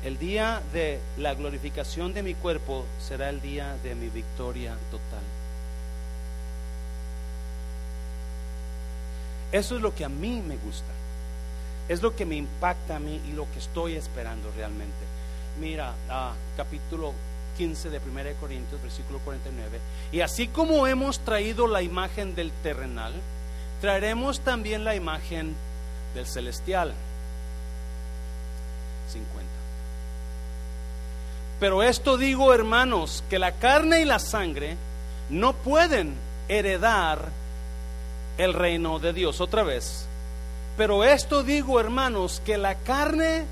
El día de la glorificación de mi cuerpo será el día de mi victoria total. Eso es lo que a mí me gusta. Es lo que me impacta a mí y lo que estoy esperando realmente. Mira, ah, capítulo 15 de 1 Corintios, versículo 49. Y así como hemos traído la imagen del terrenal, traeremos también la imagen del celestial. 50. Pero esto digo, hermanos, que la carne y la sangre no pueden heredar el reino de Dios. Otra vez. Pero esto digo, hermanos, que la carne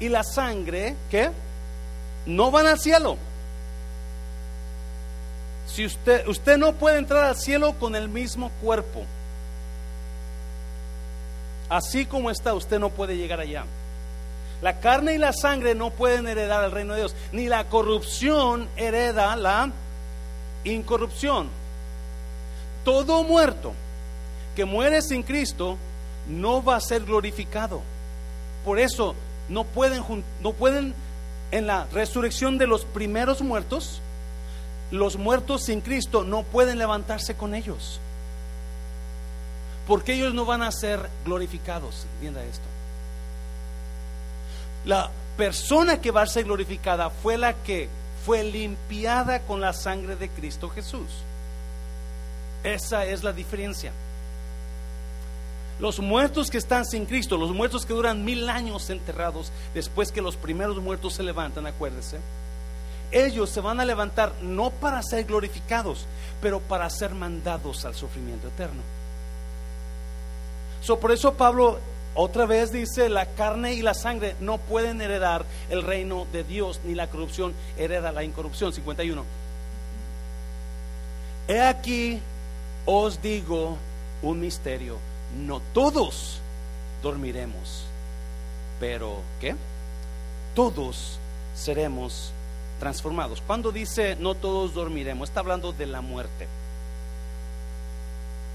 y la sangre, ¿qué? No van al cielo. Si usted, usted no puede entrar al cielo con el mismo cuerpo. Así como está, usted no puede llegar allá. La carne y la sangre no pueden heredar el reino de Dios. Ni la corrupción hereda la incorrupción. Todo muerto que muere sin Cristo no va a ser glorificado. Por eso no pueden, no pueden en la resurrección de los primeros muertos, los muertos sin Cristo no pueden levantarse con ellos. Porque ellos no van a ser glorificados. Entienda esto. La persona que va a ser glorificada fue la que fue limpiada con la sangre de Cristo Jesús. Esa es la diferencia. Los muertos que están sin Cristo, los muertos que duran mil años enterrados después que los primeros muertos se levantan, acuérdese, ellos se van a levantar no para ser glorificados, pero para ser mandados al sufrimiento eterno. So, por eso Pablo otra vez dice, la carne y la sangre no pueden heredar el reino de Dios, ni la corrupción hereda la incorrupción. 51. He aquí os digo un misterio, no todos dormiremos, pero ¿qué? Todos seremos transformados. Cuando dice no todos dormiremos, está hablando de la muerte.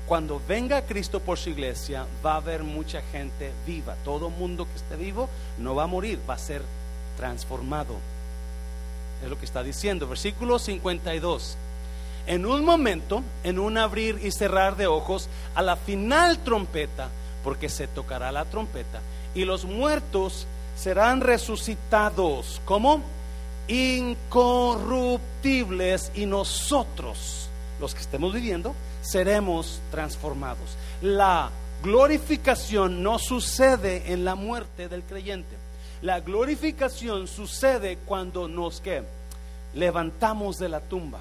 Cuando venga Cristo por su iglesia, va a haber mucha gente viva. Todo mundo que esté vivo no va a morir, va a ser transformado es lo que está diciendo. Versículo 52. En un momento, en un abrir y cerrar de ojos, a la final trompeta, porque se tocará la trompeta, y los muertos serán resucitados. ¿Cómo? Incorruptibles y nosotros, los que estemos viviendo, seremos transformados. La glorificación no sucede en la muerte del creyente. La glorificación sucede cuando nos que levantamos de la tumba.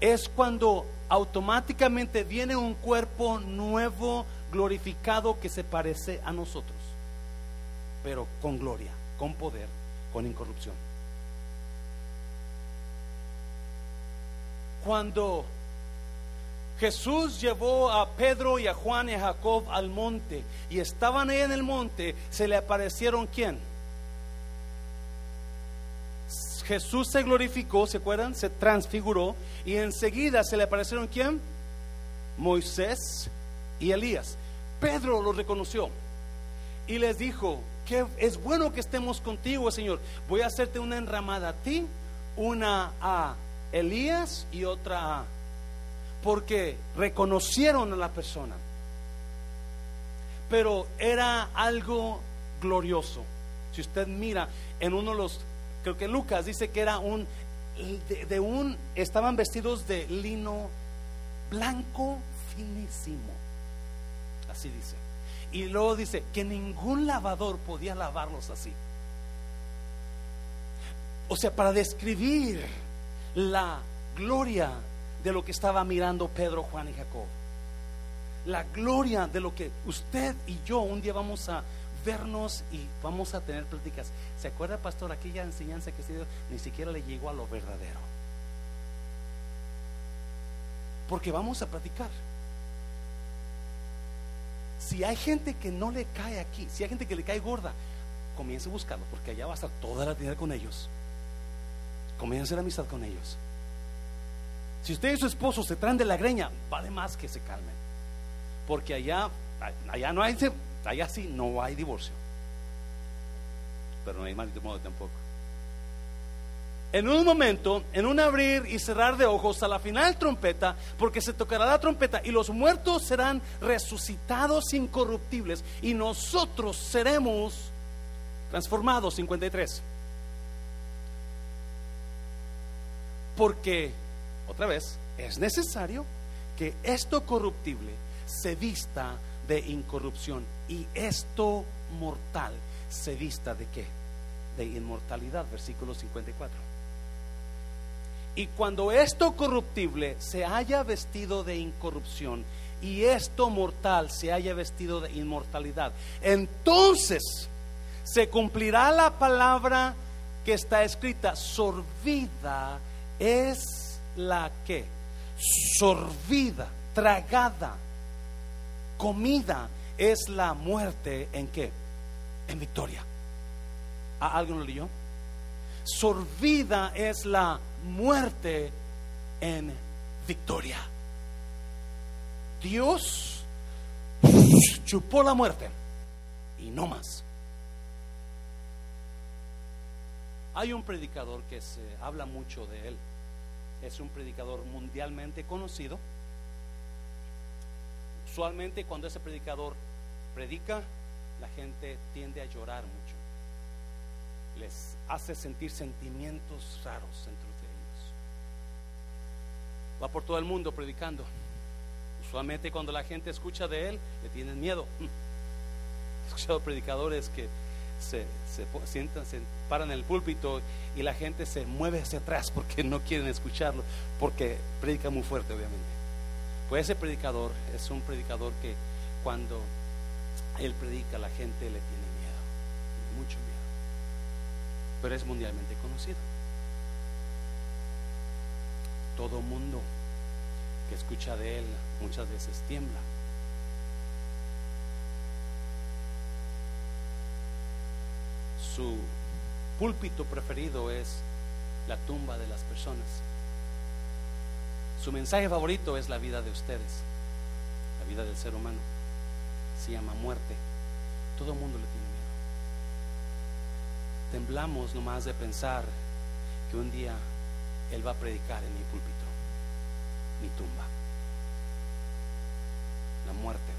Es cuando automáticamente viene un cuerpo nuevo, glorificado, que se parece a nosotros, pero con gloria, con poder, con incorrupción. Cuando Jesús llevó a Pedro y a Juan y a Jacob al monte y estaban ahí en el monte, se le aparecieron quién? Jesús se glorificó, ¿se acuerdan? Se transfiguró y enseguida se le aparecieron quién? Moisés y Elías. Pedro lo reconoció y les dijo, que es bueno que estemos contigo, Señor. Voy a hacerte una enramada a ti, una a Elías y otra a... Porque reconocieron a la persona. Pero era algo glorioso. Si usted mira en uno de los creo que Lucas dice que era un, de, un, estaban vestidos de lino blanco finísimo. Así dice. Y luego dice que ningún lavador podía lavarlos así. O sea, para describir la gloria de lo que estaba mirando Pedro, Juan y Jacob. La gloria de lo que usted y yo un día vamos a vernos y vamos a tener pláticas. ¿Se acuerda, pastor, aquella enseñanza que se dio? Ni siquiera le llegó a lo verdadero. Porque vamos a platicar. Si hay gente que no le cae aquí, si hay gente que le cae gorda, comience a buscarlo, porque allá va a estar toda la tierra con ellos. Comience a hacer amistad con ellos. Si usted y su esposo se traen de la greña, vale más que se calmen. Porque allá, allá no hay Allá sí no hay divorcio. Pero no hay matrimonio tampoco. En un momento, en un abrir y cerrar de ojos, a la final trompeta, porque se tocará la trompeta y los muertos serán resucitados incorruptibles y nosotros seremos transformados. 53. Porque, otra vez, es necesario que esto corruptible se vista de incorrupción y esto mortal se vista de qué? De inmortalidad, versículo 54. Y cuando esto corruptible se haya vestido de incorrupción y esto mortal se haya vestido de inmortalidad, entonces se cumplirá la palabra que está escrita, sorbida es la que, sorbida, tragada, comida es la muerte en qué? En victoria. ¿A ¿Alguien lo leyó? Sorbida es la muerte en victoria. Dios chupó la muerte y no más. Hay un predicador que se habla mucho de él. Es un predicador mundialmente conocido Usualmente cuando ese predicador predica, la gente tiende a llorar mucho. Les hace sentir sentimientos raros dentro de ellos. Va por todo el mundo predicando. Usualmente cuando la gente escucha de él, le tienen miedo. He escuchado predicadores que se, se sientan, se paran en el púlpito y la gente se mueve hacia atrás porque no quieren escucharlo, porque predica muy fuerte, obviamente. Pues ese predicador es un predicador que cuando él predica la gente le tiene miedo, mucho miedo. Pero es mundialmente conocido. Todo mundo que escucha de él muchas veces tiembla. Su púlpito preferido es la tumba de las personas. Su mensaje favorito es la vida de ustedes, la vida del ser humano. Se llama muerte. Todo el mundo le tiene miedo. Temblamos nomás de pensar que un día Él va a predicar en mi púlpito, mi tumba, la muerte.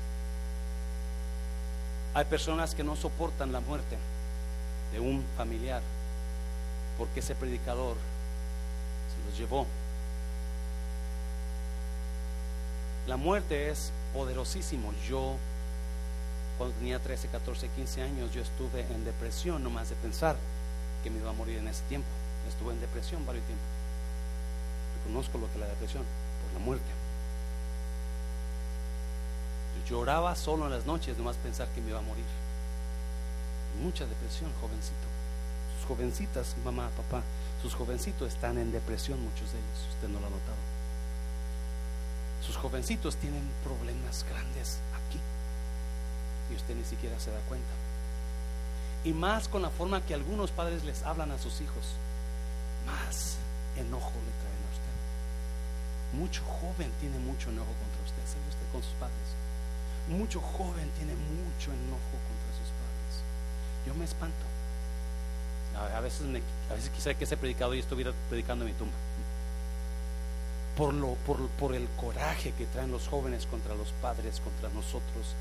Hay personas que no soportan la muerte de un familiar porque ese predicador se los llevó. La muerte es poderosísimo. Yo, cuando tenía 13, 14, 15 años, yo estuve en depresión nomás de pensar que me iba a morir en ese tiempo. Estuve en depresión varios tiempos. Reconozco lo que es la depresión, por la muerte. Yo lloraba solo en las noches, nomás pensar que me iba a morir. Mucha depresión, jovencito. Sus jovencitas, mamá, papá, sus jovencitos están en depresión, muchos de ellos. Usted no lo ha notado. Sus jovencitos tienen problemas grandes y usted ni siquiera se da cuenta. Y más con la forma que algunos padres les hablan a sus hijos, más enojo le traen a usted. Mucho joven tiene mucho enojo contra usted, ¿sabe usted con sus padres? Mucho joven tiene mucho enojo contra sus padres. Yo me espanto. A, veces, a veces quisiera que ese predicador y estuviera predicando en mi tumba por, lo, por, por, el coraje que traen los jóvenes contra los padres, contra nosotros.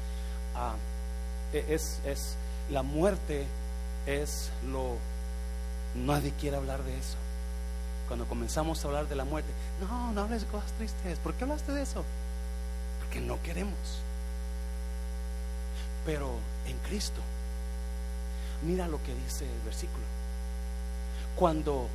E, es, es, la muerte es lo... Nadie quiere hablar de eso. Cuando comenzamos a hablar de la muerte, no, no hables de cosas tristes. ¿Por qué hablaste de eso? Porque no queremos. Pero en Cristo, mira lo que dice el versículo. Cuando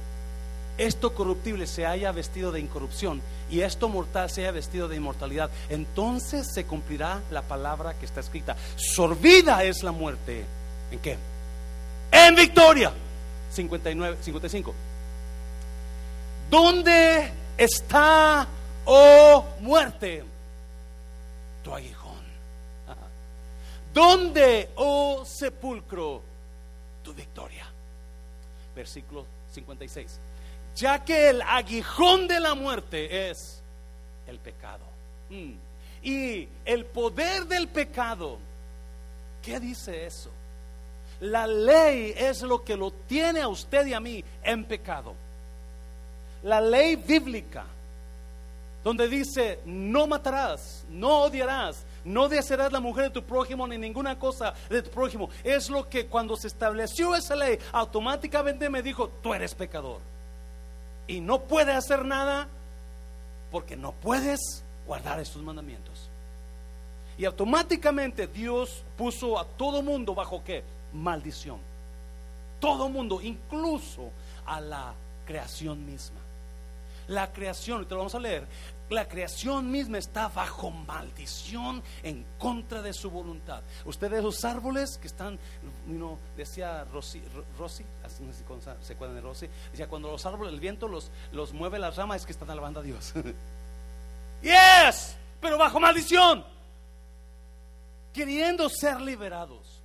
esto corruptible se haya vestido de incorrupción y esto mortal se haya vestido de inmortalidad, entonces se cumplirá la palabra que está escrita. Sorbida es la muerte. ¿En qué? En victoria. 59, 55. ¿Dónde está, oh muerte, tu aguijón? ¿Dónde, oh sepulcro, tu victoria? Versículo 56 ya que el aguijón de la muerte es el pecado. Mm. Y el poder del pecado, ¿qué dice eso? La ley es lo que lo tiene a usted y a mí en pecado. La ley bíblica, donde dice, no matarás, no odiarás, no desearás la mujer de tu prójimo ni ninguna cosa de tu prójimo. Es lo que cuando se estableció esa ley, automáticamente me dijo, tú eres pecador y no puede hacer nada porque no puedes guardar estos mandamientos. Y automáticamente Dios puso a todo mundo bajo qué? Maldición. Todo mundo, incluso a la creación misma. La creación, te lo vamos a leer, la creación misma está bajo maldición en contra de su voluntad. Ustedes los árboles que están, you decía Rosy, Rosy, no sé si se acuerdan de Rosy, decía cuando los árboles, el viento los, los mueve las ramas es que están alabando a Dios. yes, pero bajo maldición, queriendo ser liberados.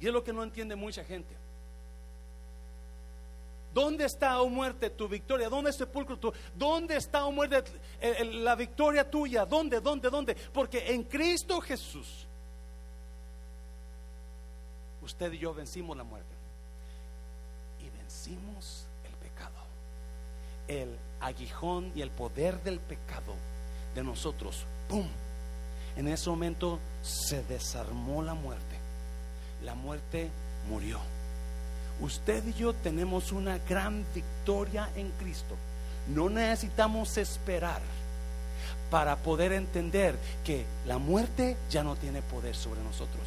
Y es lo que no entiende mucha gente. ¿Dónde está, oh muerte, tu victoria? ¿Dónde sepulcro tu? ¿Dónde está, oh muerte, la victoria tuya? ¿Dónde, dónde, dónde? Porque en Cristo Jesús, usted y yo vencimos la muerte. Y vencimos el pecado. El aguijón y el poder del pecado de nosotros. ¡Pum! En ese momento se desarmó la muerte. La muerte murió usted y yo tenemos una gran victoria en Cristo. No necesitamos esperar para poder entender que la muerte ya no tiene poder sobre nosotros.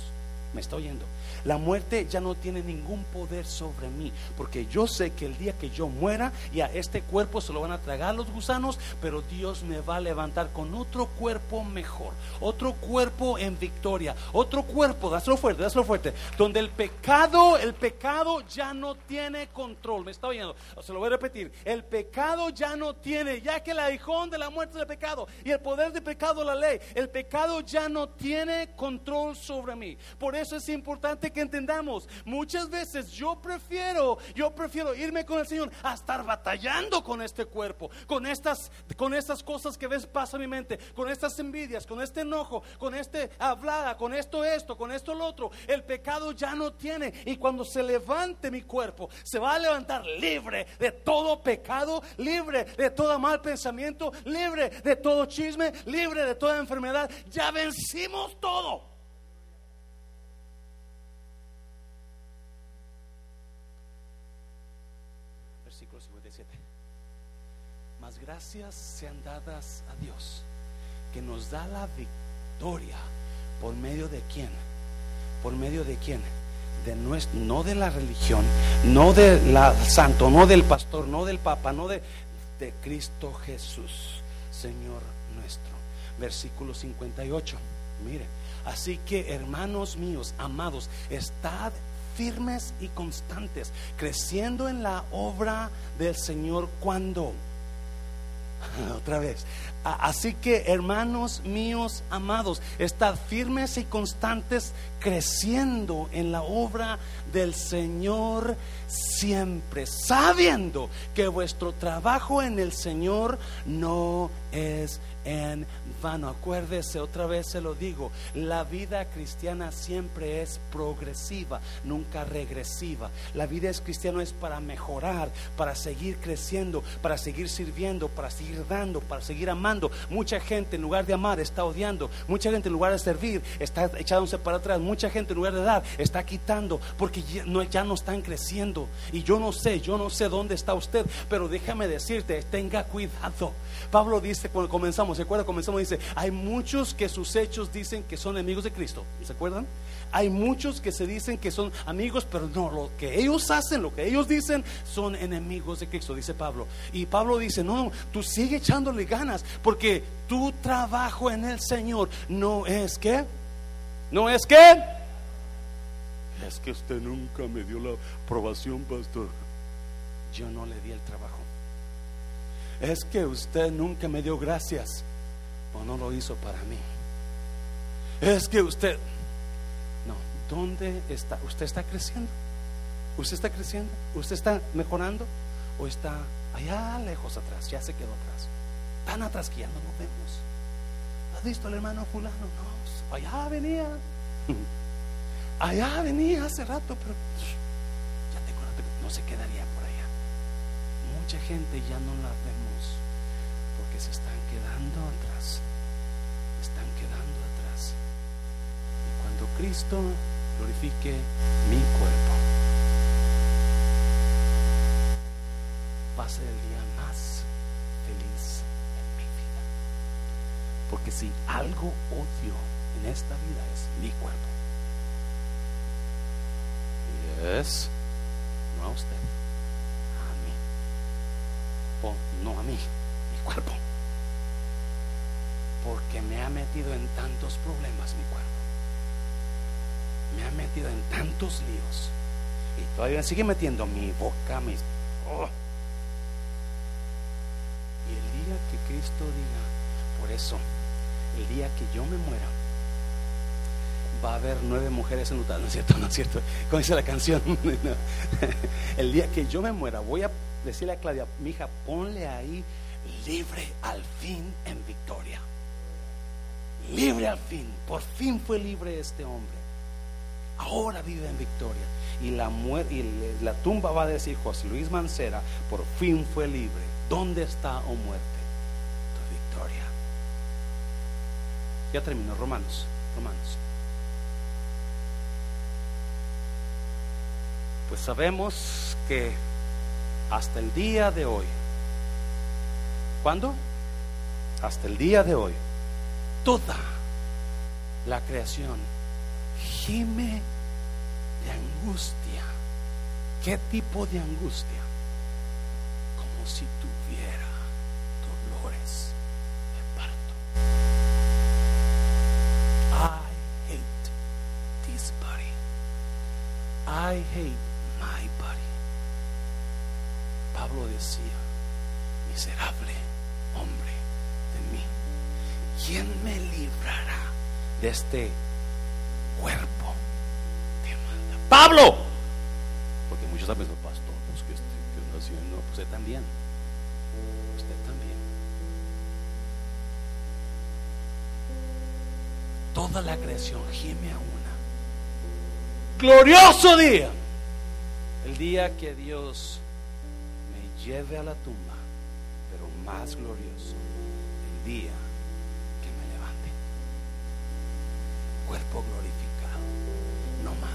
¿Me está oyendo? La muerte ya no tiene ningún poder sobre mí, porque yo sé que el día que yo muera y a este cuerpo se lo van a tragar los gusanos, pero Dios me va a levantar con otro cuerpo mejor, otro cuerpo en victoria, otro cuerpo, dáselo fuerte, dáselo fuerte, donde el pecado, el pecado ya no tiene control. ¿Me está oyendo? Se lo voy a repetir, el pecado ya no tiene, ya que el aguijón de la muerte del pecado y el poder del pecado la ley, el pecado ya no tiene control sobre mí. Por eso es importante que entendamos. Muchas veces yo prefiero, yo prefiero irme con el Señor a estar batallando con este cuerpo, con estas, con estas cosas que ves pasa en mi mente, con estas envidias, con este enojo, con este hablada, con esto, esto, con esto, lo otro. El pecado ya no tiene. Y cuando se levante mi cuerpo, se va a levantar libre de todo pecado, libre de todo mal pensamiento, libre de todo chisme, libre de toda enfermedad. Ya vencimos todo. Versículo 57. Más gracias sean dadas a Dios, que nos da la victoria por medio de quién? ¿Por medio de quién? De nuestro, no de la religión, no del santo, no del pastor, no del papa, no de, de Cristo Jesús, Señor nuestro. Versículo 58. Mire, así que hermanos míos, amados, estad firmes y constantes, creciendo en la obra del Señor cuando otra vez. Así que, hermanos míos amados, estad firmes y constantes creciendo en la obra del Señor siempre, sabiendo que vuestro trabajo en el Señor no es en vano. Acuérdese, otra vez se lo digo, la vida cristiana siempre es progresiva, nunca regresiva. La vida es cristiana es para mejorar, para seguir creciendo, para seguir sirviendo, para seguir dando, para seguir amando. Mucha gente en lugar de amar está odiando, mucha gente en lugar de servir está echándose para atrás, mucha gente en lugar de dar está quitando porque ya no, ya no están creciendo. Y yo no sé, yo no sé dónde está usted, pero déjame decirte, tenga cuidado. Pablo dice cuando comenzamos, ¿se acuerda? Comenzamos, dice, hay muchos que sus hechos dicen que son enemigos de Cristo. ¿Se acuerdan? Hay muchos que se dicen que son amigos, pero no, lo que ellos hacen, lo que ellos dicen, son enemigos de Cristo, dice Pablo. Y Pablo dice, no, tú sigue echándole ganas, porque tu trabajo en el Señor no es que, no es que, es que usted nunca me dio la aprobación, pastor. Yo no le di el trabajo. Es que usted nunca me dio gracias o no lo hizo para mí. Es que usted, no, ¿dónde está? ¿Usted está creciendo? ¿Usted está creciendo? ¿Usted está mejorando? ¿O está allá lejos atrás? Ya se quedó atrás. Tan atrás que ya no lo vemos. ¿Has visto al hermano fulano? No, allá venía. Allá venía hace rato, pero ya te acuerdas, no se quedaría por allá. Mucha gente ya no la vemos porque se están quedando atrás. Están quedando atrás. Y cuando Cristo glorifique mi cuerpo, va a ser el día más feliz en mi vida. Porque si algo odio en esta vida es mi cuerpo. Es no a usted, a mí. no a mí, mi cuerpo. Porque me ha metido en tantos problemas mi cuerpo. Me ha metido en tantos líos. Y todavía sigue metiendo mi boca, mis... Oh. Y el día que Cristo diga, por eso, el día que yo me muera, va a haber nueve mujeres en ¿no es cierto? ¿No es cierto? Como dice la canción. El día que yo me muera, voy a decirle a Claudia, mi hija, ponle ahí libre al fin en victoria. Libre al fin. Por fin fue libre este hombre. Ahora vive en victoria. Y la, y la tumba va a decir, José Luis Mancera, por fin fue libre. ¿Dónde está, o oh muerte, tu victoria? Ya terminó, Romanos. Romanos. Pues sabemos que hasta el día de hoy, ¿cuándo? Hasta el día de hoy, toda la creación gime de angustia. ¿Qué tipo de angustia? Como si tuviera dolores de parto. I hate this body. I hate Pablo decía, miserable hombre de mí, ¿quién me librará de este cuerpo Pablo. Porque muchos saben, pastor, pues que estoy haciendo, pues usted también. Usted también. Toda la creación gime a una. Glorioso día. El día que Dios me lleve a la tumba, pero más glorioso, el día que me levante. Cuerpo glorificado, no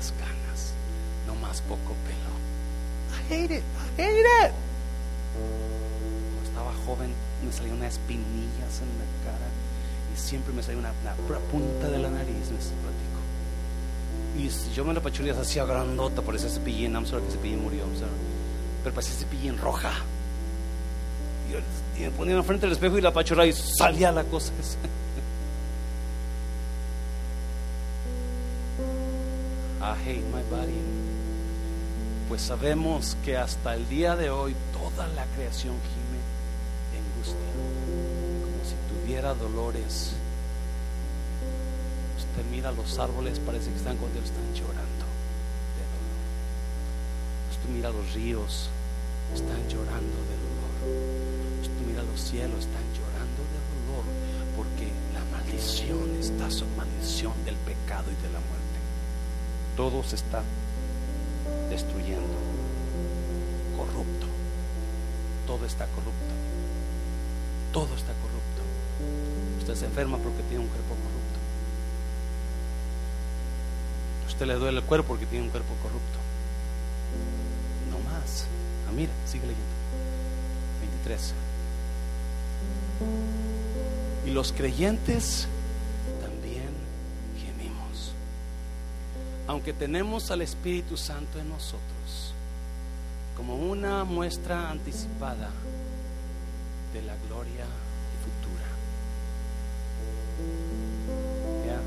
más ganas, no más poco pelo. I hate it, I hate it. Cuando estaba joven me salían unas espinillas en la cara y siempre me salía una, pura punta de la nariz, me platico. Y si yo me la pachulía hacía grandota, parecía cepillín, I'm sorry que cepillín murió, I'm sorry. pero parecía cepillín roja. Y, me ponía enfrente del espejo y la pachurra y salía la cosa. esa. I hate my body. Pues sabemos que hasta el día de hoy toda la creación gime de angustia, como si tuviera dolores. Usted mira los árboles, parece que están contentos, están llorando de dolor. Usted mira los ríos, están llorando de dolor. Usted mira los cielos, están llorando de dolor, porque la maldición está su maldición del pecado y de la muerte. Todo se está destruyendo, corrupto. Todo está corrupto. Todo está corrupto. Usted se enferma porque tiene un cuerpo corrupto. Usted le duele el cuerpo porque tiene un cuerpo corrupto. No más. Ah, mira, sigue leyendo. 23. Y los creyentes Aunque tenemos al Espíritu Santo en nosotros, como una muestra anticipada de la gloria futura. ¿Ya?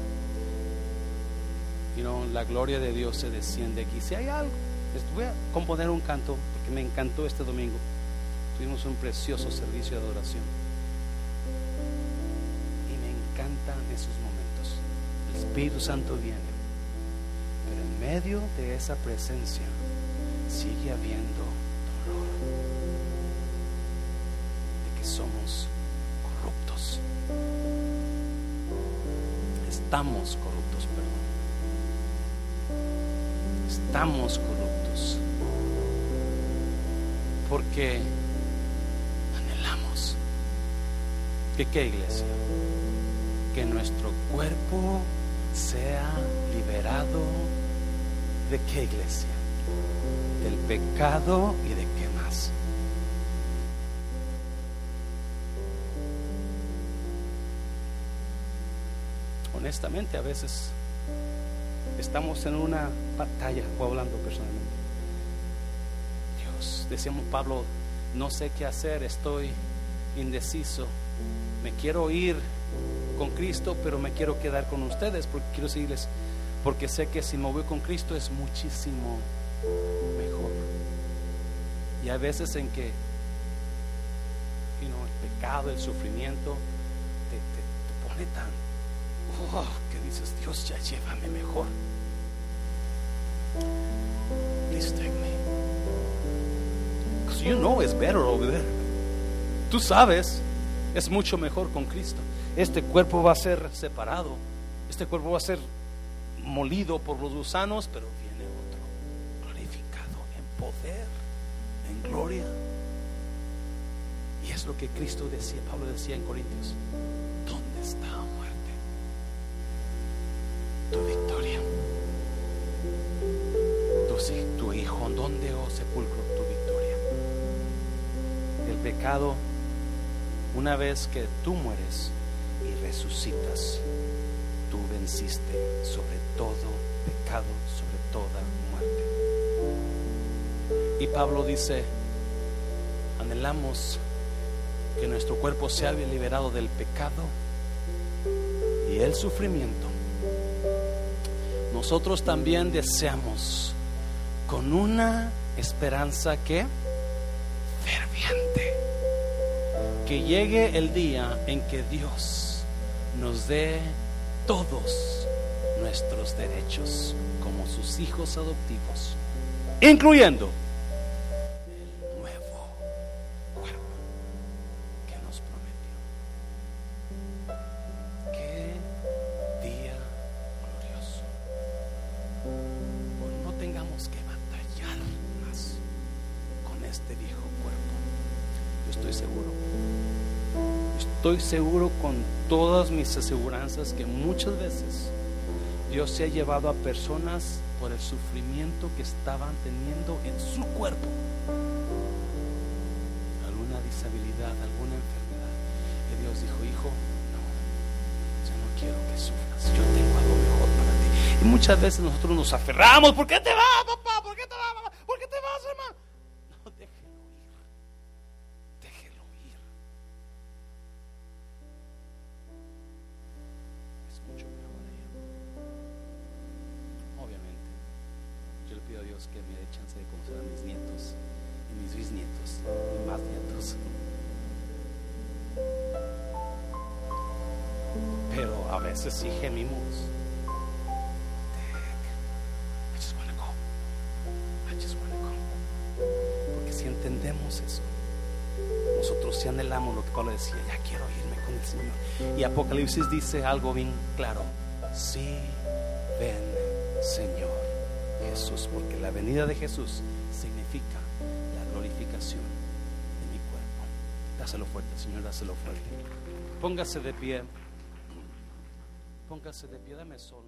You la gloria de Dios se desciende aquí. Si hay algo, voy a componer un canto porque me encantó este domingo. Tuvimos un precioso servicio de adoración. Y me encantan esos momentos. El Espíritu Santo viene. Medio de esa presencia sigue habiendo dolor. De que somos corruptos. Estamos corruptos, perdón. Estamos corruptos. Porque anhelamos que qué iglesia? Que nuestro cuerpo sea liberado de qué iglesia? Del pecado y de qué más? Honestamente, a veces estamos en una batalla, o hablando personalmente. Dios, decíamos Pablo, no sé qué hacer, estoy indeciso, me quiero ir con Cristo, pero me quiero quedar con ustedes porque quiero seguirles, porque sé que si me voy con Cristo es muchísimo mejor. Y hay veces en que you know, el pecado, el sufrimiento te, te- te pone tan, oh, que dices, Dios ya llévame mejor. Please take me. Because you know it's better over there. Tú sabes, es mucho mejor con Cristo. Este cuerpo va a ser separado. Este cuerpo va a ser molido por los gusanos, pero viene otro glorificado en poder, en gloria. Y es lo que Cristo decía, Pablo decía en Corintios. ¿Dónde está muerte? Tu victoria. Tu, hijo, ¿dónde, oh sepulcro, tu victoria? El pecado, una vez que tú mueres y resucitas, tú venciste sobre todo pecado, sobre toda muerte. Y Pablo dice, anhelamos que nuestro cuerpo sea liberado del pecado y el sufrimiento. Nosotros también deseamos con una esperanza que ferviente que llegue el día en que Dios nos dé todos nuestros derechos como sus hijos adoptivos, incluyendo el nuevo cuerpo que nos prometió. Qué día glorioso. No tengamos que batallar más con este viejo cuerpo. Yo estoy seguro. Estoy seguro con todas mis aseguranzas que muchas veces Dios se ha llevado a personas por el sufrimiento que estaban teniendo en su cuerpo. Alguna disabilidad, alguna enfermedad. Y Dios dijo, hijo, no, yo no quiero que sufras. Yo tengo algo mejor para ti. Y muchas veces nosotros nos aferramos. ¿Por qué te vas, Apocalipsis dice algo bien claro. Sí, ven, Señor Jesús, porque la venida de Jesús significa la glorificación de mi cuerpo. Dáselo fuerte, Señor, dáselo fuerte. Póngase de pie. Póngase de pie, dame sol.